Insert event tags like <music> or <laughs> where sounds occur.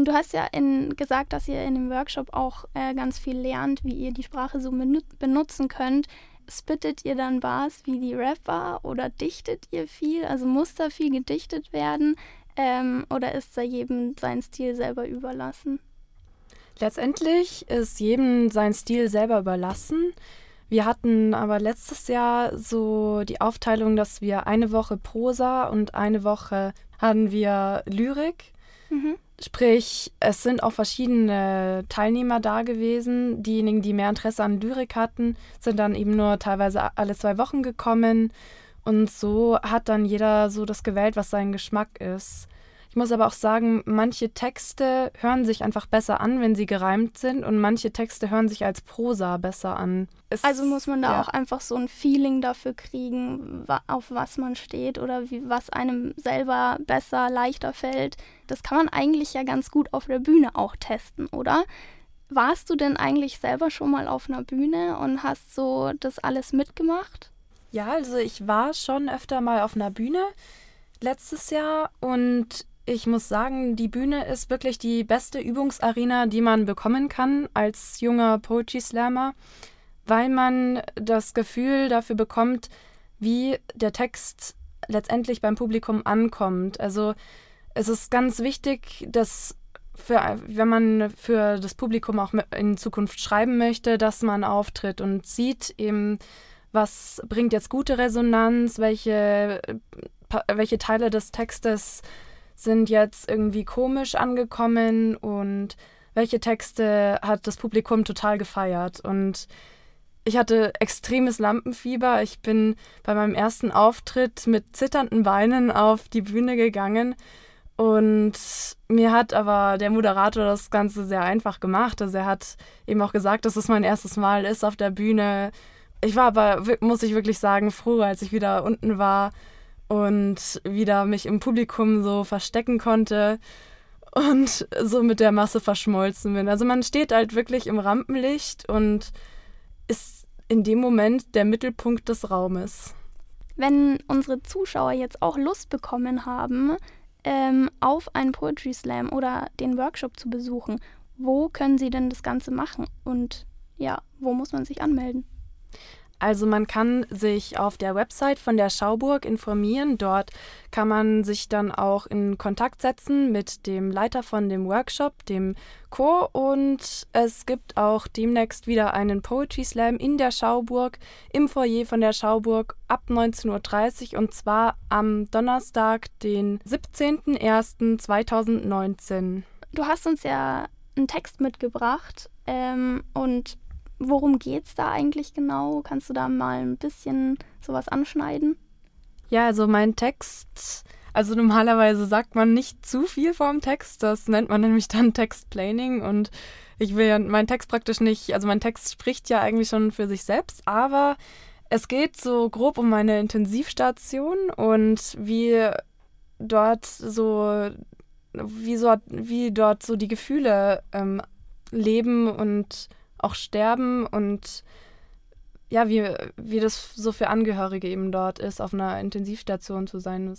Ähm, du hast ja in, gesagt, dass ihr in dem Workshop auch äh, ganz viel lernt, wie ihr die Sprache so benutzen könnt. Spittet ihr dann Bars wie die Rapper oder dichtet ihr viel? Also muss da viel gedichtet werden? Ähm, oder ist da jedem sein Stil selber überlassen? Letztendlich ist jedem sein Stil selber überlassen. Wir hatten aber letztes Jahr so die Aufteilung, dass wir eine Woche Prosa und eine Woche hatten wir Lyrik. Mhm. Sprich, es sind auch verschiedene Teilnehmer da gewesen. Diejenigen, die mehr Interesse an Lyrik hatten, sind dann eben nur teilweise alle zwei Wochen gekommen. Und so hat dann jeder so das gewählt, was sein Geschmack ist. Ich muss aber auch sagen, manche Texte hören sich einfach besser an, wenn sie gereimt sind und manche Texte hören sich als Prosa besser an. Es, also muss man da ja. auch einfach so ein Feeling dafür kriegen, auf was man steht oder wie, was einem selber besser, leichter fällt. Das kann man eigentlich ja ganz gut auf der Bühne auch testen, oder? Warst du denn eigentlich selber schon mal auf einer Bühne und hast so das alles mitgemacht? Ja, also ich war schon öfter mal auf einer Bühne letztes Jahr und ich muss sagen, die Bühne ist wirklich die beste Übungsarena, die man bekommen kann als junger Poetry Slammer, weil man das Gefühl dafür bekommt, wie der Text letztendlich beim Publikum ankommt. Also es ist ganz wichtig, dass für, wenn man für das Publikum auch in Zukunft schreiben möchte, dass man auftritt und sieht eben, was bringt jetzt gute Resonanz, welche, welche Teile des Textes sind jetzt irgendwie komisch angekommen und welche Texte hat das Publikum total gefeiert. Und ich hatte extremes Lampenfieber. Ich bin bei meinem ersten Auftritt mit zitternden Beinen auf die Bühne gegangen. Und mir hat aber der Moderator das Ganze sehr einfach gemacht. Also er hat eben auch gesagt, dass es mein erstes Mal ist auf der Bühne. Ich war aber, muss ich wirklich sagen, froh, als ich wieder unten war und wieder mich im Publikum so verstecken konnte und so mit der Masse verschmolzen bin. Also man steht halt wirklich im Rampenlicht und ist in dem Moment der Mittelpunkt des Raumes. Wenn unsere Zuschauer jetzt auch Lust bekommen haben, ähm, auf einen Poetry Slam oder den Workshop zu besuchen, wo können sie denn das Ganze machen und ja, wo muss man sich anmelden? Also man kann sich auf der Website von der Schauburg informieren. Dort kann man sich dann auch in Kontakt setzen mit dem Leiter von dem Workshop, dem Chor. Und es gibt auch demnächst wieder einen Poetry Slam in der Schauburg, im Foyer von der Schauburg ab 19.30 Uhr und zwar am Donnerstag, den 17.01.2019. Du hast uns ja einen Text mitgebracht ähm, und Worum geht es da eigentlich genau? Kannst du da mal ein bisschen sowas anschneiden? Ja, also mein Text, also normalerweise sagt man nicht zu viel vom Text, das nennt man nämlich dann <laughs> Textplaning und ich will ja meinen Text praktisch nicht, also mein Text spricht ja eigentlich schon für sich selbst, aber es geht so grob um meine Intensivstation und wie dort so, wie, so, wie dort so die Gefühle ähm, leben und auch sterben und ja, wie, wie das so für Angehörige eben dort ist, auf einer Intensivstation zu sein.